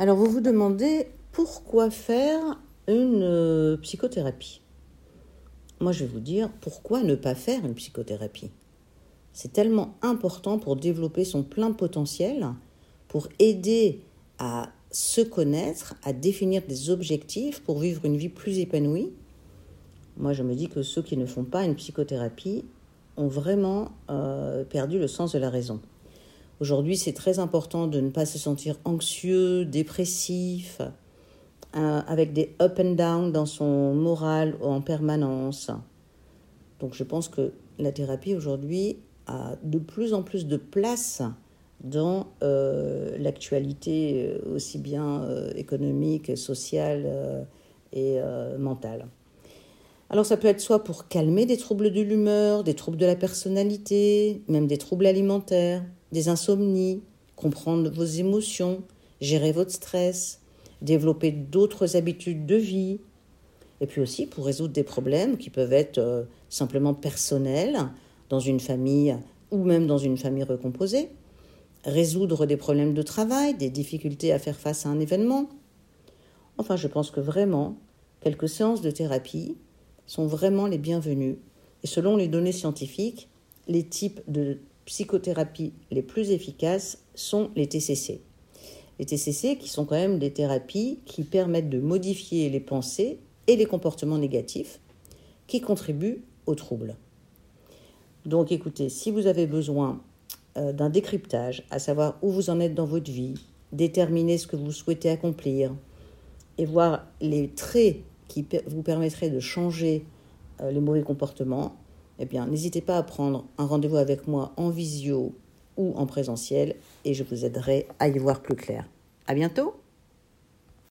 Alors vous vous demandez pourquoi faire une euh, psychothérapie Moi je vais vous dire pourquoi ne pas faire une psychothérapie. C'est tellement important pour développer son plein potentiel, pour aider à se connaître, à définir des objectifs pour vivre une vie plus épanouie. Moi je me dis que ceux qui ne font pas une psychothérapie ont vraiment euh, perdu le sens de la raison. Aujourd'hui, c'est très important de ne pas se sentir anxieux, dépressif, euh, avec des up and down dans son moral en permanence. Donc je pense que la thérapie aujourd'hui a de plus en plus de place dans euh, l'actualité euh, aussi bien économique, sociale et mentale. Alors ça peut être soit pour calmer des troubles de l'humeur, des troubles de la personnalité, même des troubles alimentaires, des insomnies, comprendre vos émotions, gérer votre stress, développer d'autres habitudes de vie, et puis aussi pour résoudre des problèmes qui peuvent être euh, simplement personnels dans une famille ou même dans une famille recomposée, résoudre des problèmes de travail, des difficultés à faire face à un événement. Enfin, je pense que vraiment, quelques séances de thérapie sont vraiment les bienvenues. Et selon les données scientifiques, les types de psychothérapie les plus efficaces sont les TCC. Les TCC qui sont quand même des thérapies qui permettent de modifier les pensées et les comportements négatifs qui contribuent aux troubles. Donc écoutez, si vous avez besoin euh, d'un décryptage, à savoir où vous en êtes dans votre vie, déterminer ce que vous souhaitez accomplir et voir les traits qui vous permettraient de changer euh, les mauvais comportements, eh bien, n'hésitez pas à prendre un rendez-vous avec moi en visio ou en présentiel et je vous aiderai à y voir plus clair. À bientôt!